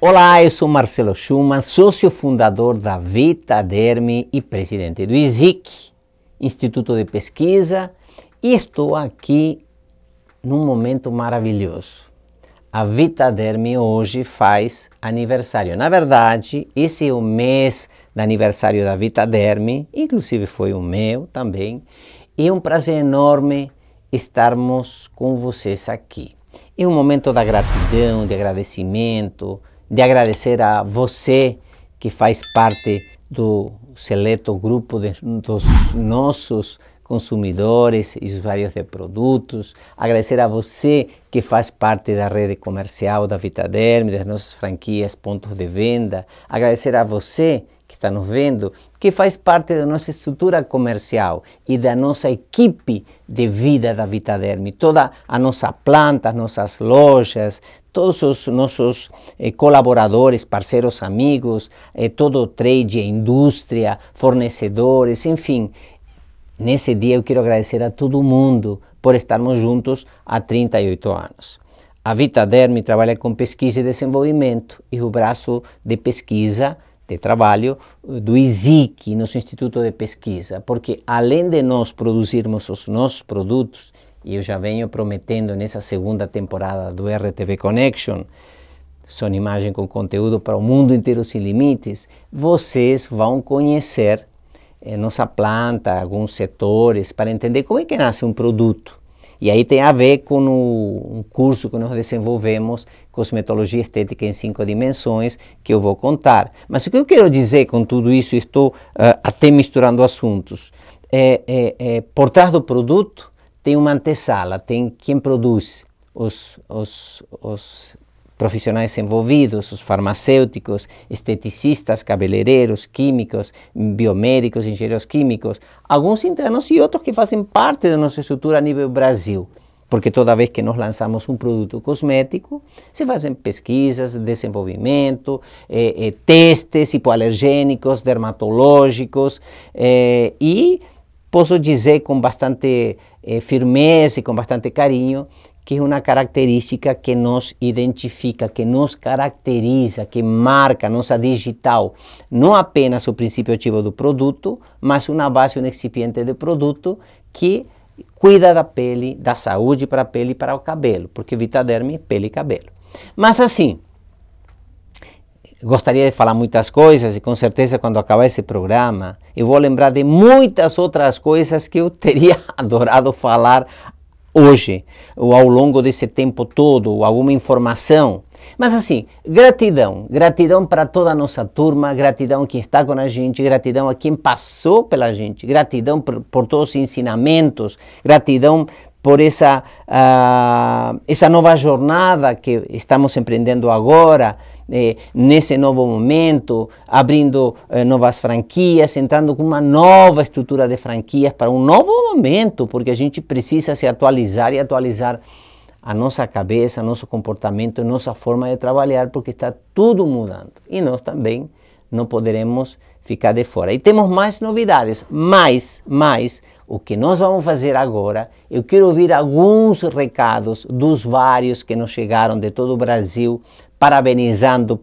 Olá, eu sou Marcelo Schumann, sócio fundador da Vitaderme e presidente do ISIC, Instituto de Pesquisa, e estou aqui num momento maravilhoso. A Vitaderme hoje faz aniversário. Na verdade, esse é o mês de aniversário da Vitaderme, inclusive foi o meu também, e é um prazer enorme estarmos com vocês aqui. É um momento da gratidão, de agradecimento, de agradecer a você que faz parte do seleto grupo de, dos nossos consumidores e usuários de produtos, agradecer a você que faz parte da rede comercial da Vitaderm, das nossas franquias, pontos de venda, agradecer a você que está nos vendo, que faz parte da nossa estrutura comercial e da nossa equipe de vida da Vitaderm, toda a nossa planta, as nossas lojas, todos os nossos eh, colaboradores, parceiros, amigos, eh, todo o trade, a indústria, fornecedores, enfim. Nesse dia eu quero agradecer a todo mundo por estarmos juntos há 38 anos. A Vitaderm trabalha com pesquisa e desenvolvimento e o braço de pesquisa de trabalho do ISIC, nosso Instituto de Pesquisa, porque além de nós produzirmos os nossos produtos, e eu já venho prometendo nessa segunda temporada do RTV Connection, São Imagem com conteúdo para o mundo inteiro sem limites, vocês vão conhecer eh, nossa planta, alguns setores, para entender como é que nasce um produto. E aí tem a ver com o, um curso que nós desenvolvemos, Cosmetologia Estética em Cinco Dimensões, que eu vou contar. Mas o que eu quero dizer com tudo isso, estou uh, até misturando assuntos, é, é, é, por trás do produto tem uma antessala, tem quem produz, os, os, os profissionais envolvidos, os farmacêuticos, esteticistas, cabeleireiros, químicos, biomédicos, engenheiros químicos, alguns internos e outros que fazem parte da nossa estrutura a nível Brasil. Porque toda vez que nós lançamos um produto cosmético, se fazem pesquisas, desenvolvimento, eh, eh, testes hipoalergênicos, dermatológicos, eh, e posso dizer com bastante eh, firmeza e com bastante carinho que é uma característica que nos identifica, que nos caracteriza, que marca nossa digital, não apenas o princípio ativo do produto, mas uma base, um excipiente de produto que cuida da pele, da saúde para a pele e para o cabelo, porque Vitaderm pele e cabelo. Mas assim, gostaria de falar muitas coisas e com certeza quando acabar esse programa eu vou lembrar de muitas outras coisas que eu teria adorado falar hoje ou ao longo desse tempo todo ou alguma informação. Mas assim, gratidão, gratidão para toda a nossa turma, gratidão quem está com a gente, gratidão a quem passou pela gente, gratidão por, por todos os ensinamentos, gratidão por essa, uh, essa nova jornada que estamos empreendendo agora, eh, nesse novo momento, abrindo eh, novas franquias, entrando com uma nova estrutura de franquias para um novo momento, porque a gente precisa se atualizar e atualizar a nossa cabeça, nosso comportamento, nossa forma de trabalhar, porque está tudo mudando. E nós também não poderemos ficar de fora. E temos mais novidades, mais, mais. O que nós vamos fazer agora, eu quero ouvir alguns recados dos vários que nos chegaram de todo o Brasil parabenizando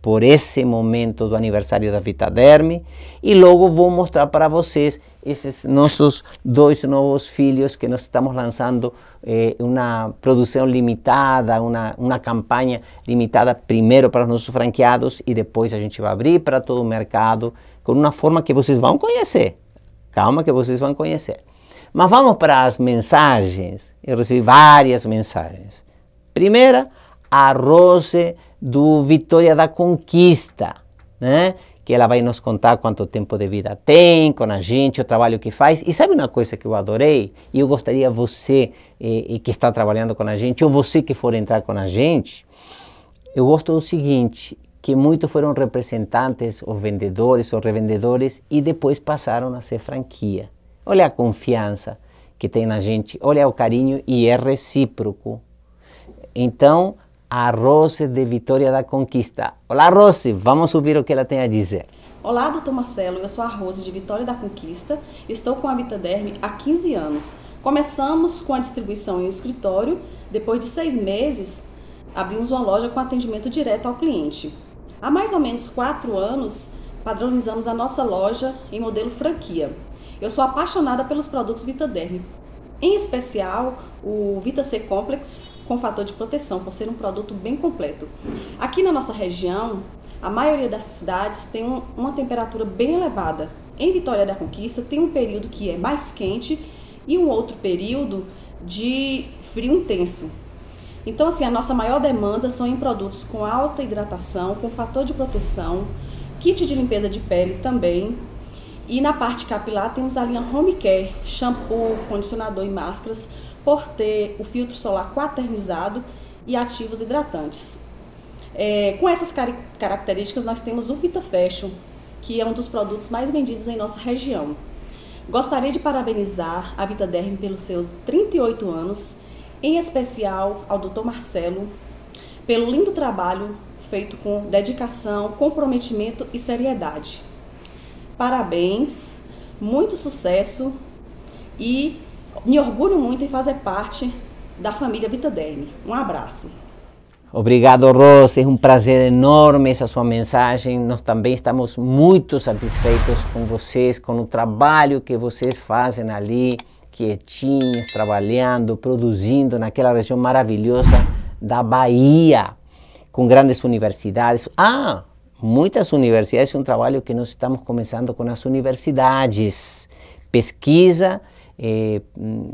por esse momento do aniversário da Vitaderme e logo vou mostrar para vocês esses nossos dois novos filhos que nós estamos lançando eh, uma produção limitada, uma, uma campanha limitada primeiro para os nossos franqueados e depois a gente vai abrir para todo o mercado com uma forma que vocês vão conhecer. Calma que vocês vão conhecer. Mas vamos para as mensagens. Eu recebi várias mensagens. Primeira, a Rose do Vitória da Conquista, né? que ela vai nos contar quanto tempo de vida tem com a gente, o trabalho que faz. E sabe uma coisa que eu adorei? E eu gostaria você eh, que está trabalhando com a gente, ou você que for entrar com a gente, eu gosto do seguinte, que muitos foram representantes, ou vendedores, ou revendedores, e depois passaram a ser franquia. Olha a confiança que tem na gente, olha o carinho e é recíproco. Então, a Rose de Vitória da Conquista. Olá, Rose, vamos ouvir o que ela tem a dizer. Olá, doutor Marcelo, eu sou a Rose de Vitória da Conquista, estou com a Vitaderm há 15 anos. Começamos com a distribuição em escritório, depois de seis meses abrimos uma loja com atendimento direto ao cliente. Há mais ou menos quatro anos, padronizamos a nossa loja em modelo franquia. Eu sou apaixonada pelos produtos Vitaderm, em especial o Vita C Complex com fator de proteção, por ser um produto bem completo. Aqui na nossa região, a maioria das cidades tem um, uma temperatura bem elevada. Em Vitória da Conquista tem um período que é mais quente e um outro período de frio intenso. Então, assim, a nossa maior demanda são em produtos com alta hidratação, com fator de proteção, kit de limpeza de pele também. E na parte capilar temos a linha Home Care, shampoo, condicionador e máscaras, por ter o filtro solar quaternizado e ativos hidratantes. É, com essas car características, nós temos o Vita Fashion, que é um dos produtos mais vendidos em nossa região. Gostaria de parabenizar a Vita Derm pelos seus 38 anos, em especial ao Dr. Marcelo, pelo lindo trabalho feito com dedicação, comprometimento e seriedade. Parabéns, muito sucesso e me orgulho muito em fazer parte da família Vitaderm. Um abraço. Obrigado, Rose. É um prazer enorme essa sua mensagem. Nós também estamos muito satisfeitos com vocês, com o trabalho que vocês fazem ali, quietinhos, trabalhando, produzindo naquela região maravilhosa da Bahia, com grandes universidades. Ah, muitas universidades, é um trabalho que nós estamos começando com as universidades. Pesquisa eh,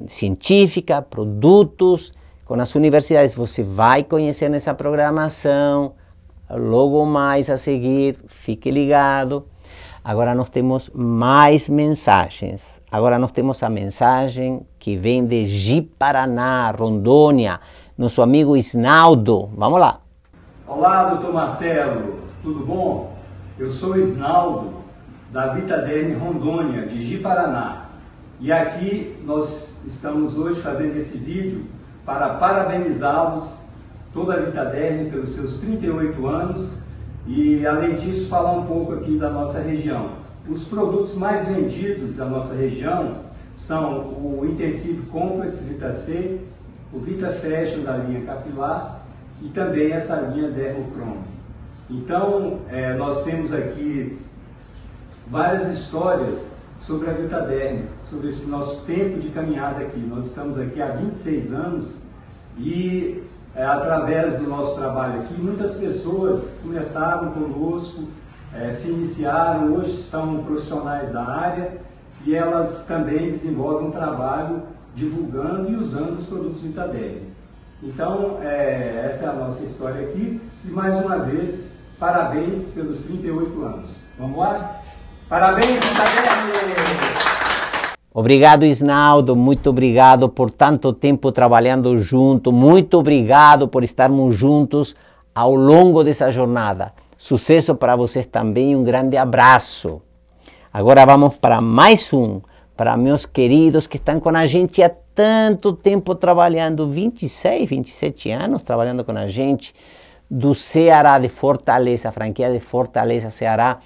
científica, produtos. Com as universidades você vai conhecer nessa programação. Logo mais a seguir, fique ligado. Agora nós temos mais mensagens. Agora nós temos a mensagem que vem de Ji-Paraná, Rondônia, nosso amigo Isnaldo. Vamos lá. Olá, doutor Marcelo, tudo bom? Eu sou Isnaldo, da Vitaderne Rondônia, de Ji-Paraná. E aqui nós estamos hoje fazendo esse vídeo para parabenizá-los, toda a Vitaderme, pelos seus 38 anos e, além disso, falar um pouco aqui da nossa região. Os produtos mais vendidos da nossa região são o Intensive Complex Vita C, o Vita Fashion da linha capilar e também essa linha Dermochrome. Então, é, nós temos aqui várias histórias sobre a Vitaderme, sobre esse nosso tempo de caminhada aqui. Nós estamos aqui há 26 anos e é, através do nosso trabalho aqui, muitas pessoas começaram conosco, é, se iniciaram, hoje são profissionais da área e elas também desenvolvem um trabalho divulgando e usando os produtos Vitaderme. Então, é, essa é a nossa história aqui e mais uma vez, parabéns pelos 38 anos. Vamos lá? Parabéns, Isabelle! Obrigado, Isnaldo. Muito obrigado por tanto tempo trabalhando junto. Muito obrigado por estarmos juntos ao longo dessa jornada. Sucesso para vocês também. Um grande abraço. Agora vamos para mais um. Para meus queridos que estão com a gente há tanto tempo trabalhando 26, 27 anos trabalhando com a gente do Ceará de Fortaleza, franquia de Fortaleza, Ceará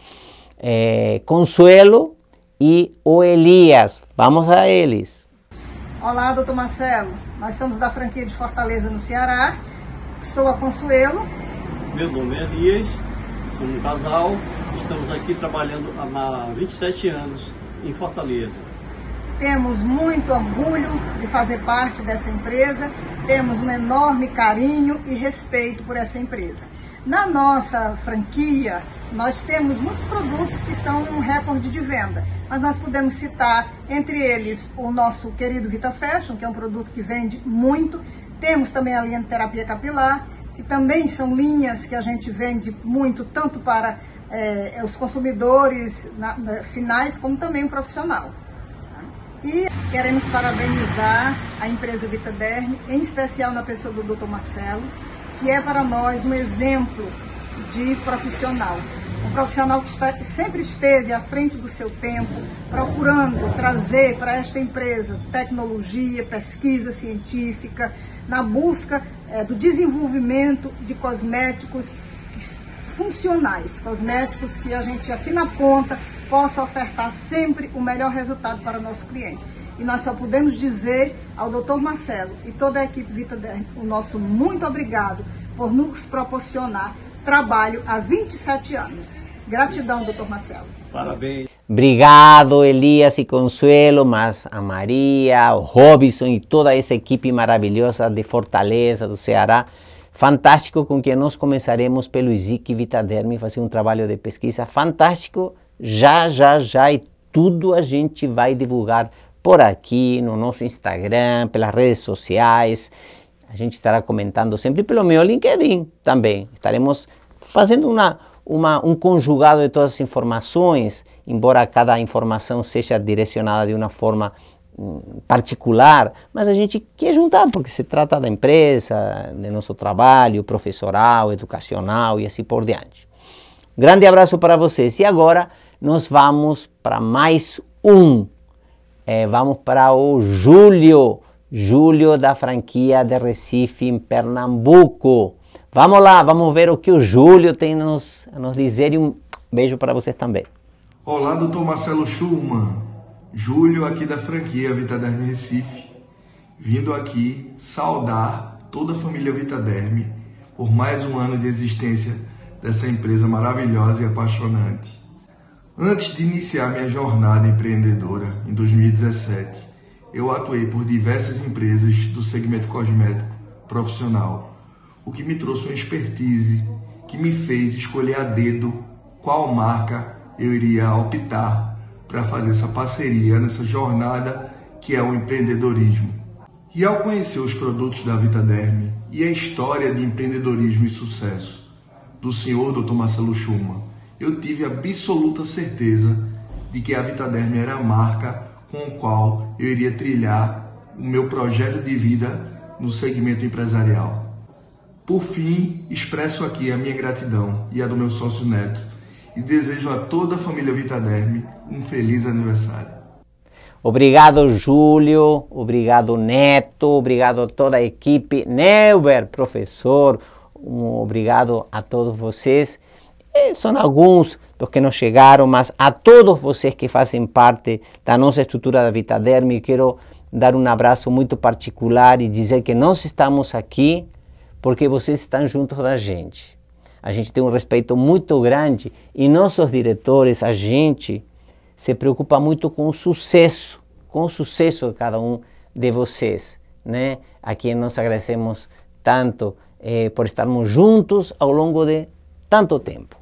é, Consuelo e o Elias. Vamos a eles. Olá, doutor Marcelo. Nós somos da franquia de Fortaleza, no Ceará. Sou a Consuelo. Meu nome é Elias, sou um casal. Estamos aqui trabalhando há 27 anos em Fortaleza. Temos muito orgulho de fazer parte dessa empresa, temos um enorme carinho e respeito por essa empresa. Na nossa franquia, nós temos muitos produtos que são um recorde de venda, mas nós podemos citar entre eles o nosso querido Vita Fashion, que é um produto que vende muito. Temos também a linha de terapia capilar, que também são linhas que a gente vende muito, tanto para é, os consumidores na, na, finais, como também o profissional. E queremos parabenizar a empresa Vitaderm, em especial na pessoa do Dr. Marcelo, que é para nós um exemplo de profissional. Um profissional que está, sempre esteve à frente do seu tempo, procurando trazer para esta empresa tecnologia, pesquisa científica, na busca é, do desenvolvimento de cosméticos funcionais, cosméticos que a gente aqui na ponta possa ofertar sempre o melhor resultado para o nosso cliente. E nós só podemos dizer ao doutor Marcelo e toda a equipe Vita o nosso muito obrigado por nos proporcionar trabalho há 27 anos. Gratidão, doutor Marcelo. Parabéns. Obrigado, Elias e Consuelo, mas a Maria, o Robson e toda essa equipe maravilhosa de Fortaleza, do Ceará. Fantástico com que nós começaremos pelo ISIC Vitaderme fazer um trabalho de pesquisa fantástico. Já, já, já, e tudo a gente vai divulgar por aqui, no nosso Instagram, pelas redes sociais. A gente estará comentando sempre pelo meu LinkedIn também. Estaremos fazendo uma, uma, um conjugado de todas as informações, embora cada informação seja direcionada de uma forma hum, particular, mas a gente quer juntar, porque se trata da empresa, de nosso trabalho professoral, educacional e assim por diante. Grande abraço para vocês. E agora nós vamos para mais um. É, vamos para o Júlio, Júlio da franquia de Recife, em Pernambuco. Vamos lá, vamos ver o que o Júlio tem nos, a nos dizer e um beijo para vocês também. Olá, doutor Marcelo Schurman. Júlio aqui da franquia Vitaderme Recife, vindo aqui saudar toda a família Vitaderme por mais um ano de existência dessa empresa maravilhosa e apaixonante. Antes de iniciar minha jornada empreendedora em 2017, eu atuei por diversas empresas do segmento cosmético profissional o que me trouxe uma expertise que me fez escolher a dedo qual marca eu iria optar para fazer essa parceria nessa jornada que é o empreendedorismo. E ao conhecer os produtos da Vitaderme e a história de empreendedorismo e sucesso do senhor Dr. Marcelo Schumann, eu tive absoluta certeza de que a Vitaderme era a marca com a qual eu iria trilhar o meu projeto de vida no segmento empresarial. Por fim, expresso aqui a minha gratidão e a do meu sócio Neto e desejo a toda a família Vitaderme um feliz aniversário. Obrigado, Júlio. Obrigado, Neto. Obrigado a toda a equipe. Neuber, professor. Um obrigado a todos vocês. E são alguns dos que não chegaram, mas a todos vocês que fazem parte da nossa estrutura da Vitaderme, quero dar um abraço muito particular e dizer que nós estamos aqui porque vocês estão junto da gente. A gente tem um respeito muito grande e nossos diretores, a gente, se preocupa muito com o sucesso, com o sucesso de cada um de vocês, né? A quem nós agradecemos tanto eh, por estarmos juntos ao longo de tanto tempo,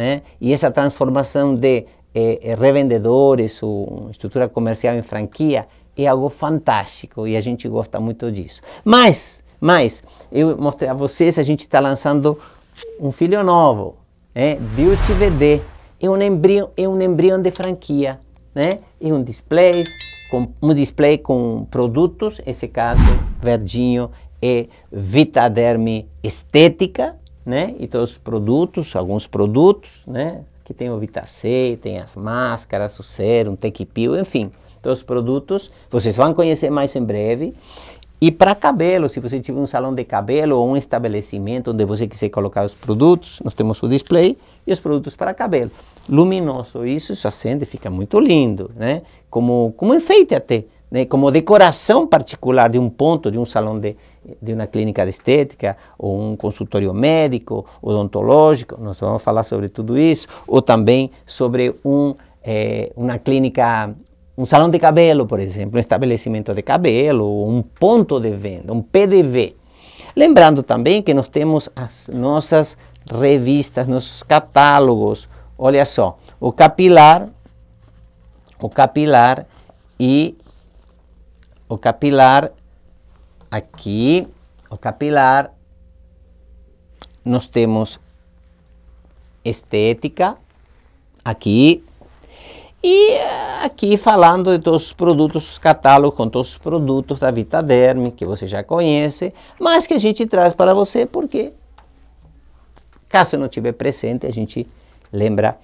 né? E essa transformação de eh, revendedores, ou estrutura comercial em franquia, é algo fantástico e a gente gosta muito disso. Mas mas eu mostrei a vocês, a gente está lançando um filho novo, é Beauty VD. É um embrião, é um embrião de franquia, né? É um display com um display com produtos, esse caso verdinho é Vitaderme Estética, né? E os produtos, alguns produtos, né? Aqui tem o Vitacê, tem as máscaras, o sérum, Tequipil, enfim, todos os produtos. Vocês vão conhecer mais em breve. E para cabelo, se você tiver um salão de cabelo ou um estabelecimento onde você quiser colocar os produtos, nós temos o display e os produtos para cabelo. Luminoso, isso se acende, fica muito lindo, né? Como, como enfeite até, né? como decoração particular de um ponto, de um salão de, de uma clínica de estética, ou um consultório médico, odontológico, nós vamos falar sobre tudo isso, ou também sobre um, é, uma clínica um salão de cabelo, por exemplo, um estabelecimento de cabelo, um ponto de venda, um PDV. Lembrando também que nós temos as nossas revistas, nossos catálogos. Olha só, o capilar, o capilar e o capilar aqui, o capilar, nós temos estética aqui, e aqui falando de todos os produtos, os catálogos com todos os produtos da Vitaderme, que você já conhece, mas que a gente traz para você porque, caso não estiver presente, a gente lembra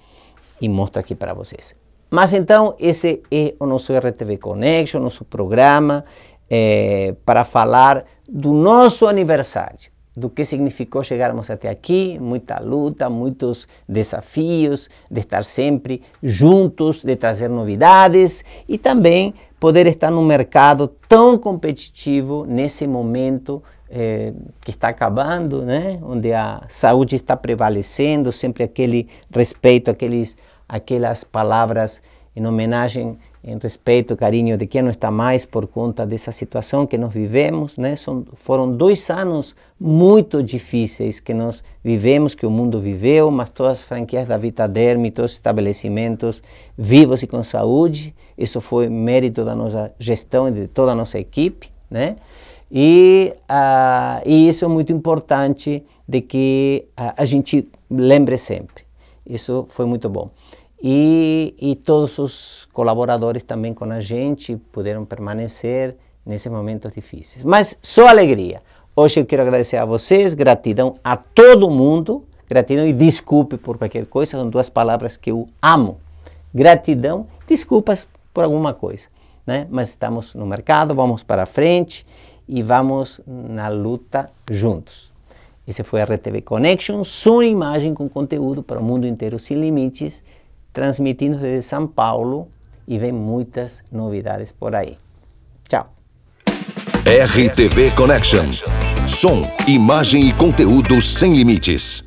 e mostra aqui para vocês. Mas então, esse é o nosso RTV Connection, nosso programa é, para falar do nosso aniversário do que significou chegarmos até aqui, muita luta, muitos desafios, de estar sempre juntos, de trazer novidades e também poder estar num mercado tão competitivo nesse momento eh, que está acabando, né? onde a saúde está prevalecendo, sempre aquele respeito, aqueles, aquelas palavras em homenagem em respeito, carinho de quem não está mais por conta dessa situação que nós vivemos, né? São, foram dois anos muito difíceis que nós vivemos, que o mundo viveu, mas todas as franquias da Vitaderm, todos os estabelecimentos vivos e com saúde, isso foi mérito da nossa gestão e de toda a nossa equipe, né? E, uh, e isso é muito importante de que uh, a gente lembre sempre. Isso foi muito bom. E, e todos os colaboradores também com a gente puderam permanecer nesses momentos difíceis. Mas só alegria. Hoje eu quero agradecer a vocês, gratidão a todo mundo, gratidão e desculpe por qualquer coisa, são duas palavras que eu amo. Gratidão, desculpas por alguma coisa, né? Mas estamos no mercado, vamos para frente e vamos na luta juntos. Esse foi a RTV Connection, sua imagem com conteúdo para o mundo inteiro sem limites transmitindo desde São Paulo e vem muitas novidades por aí. Tchau. RTV Connection. Som, imagem e conteúdo sem limites.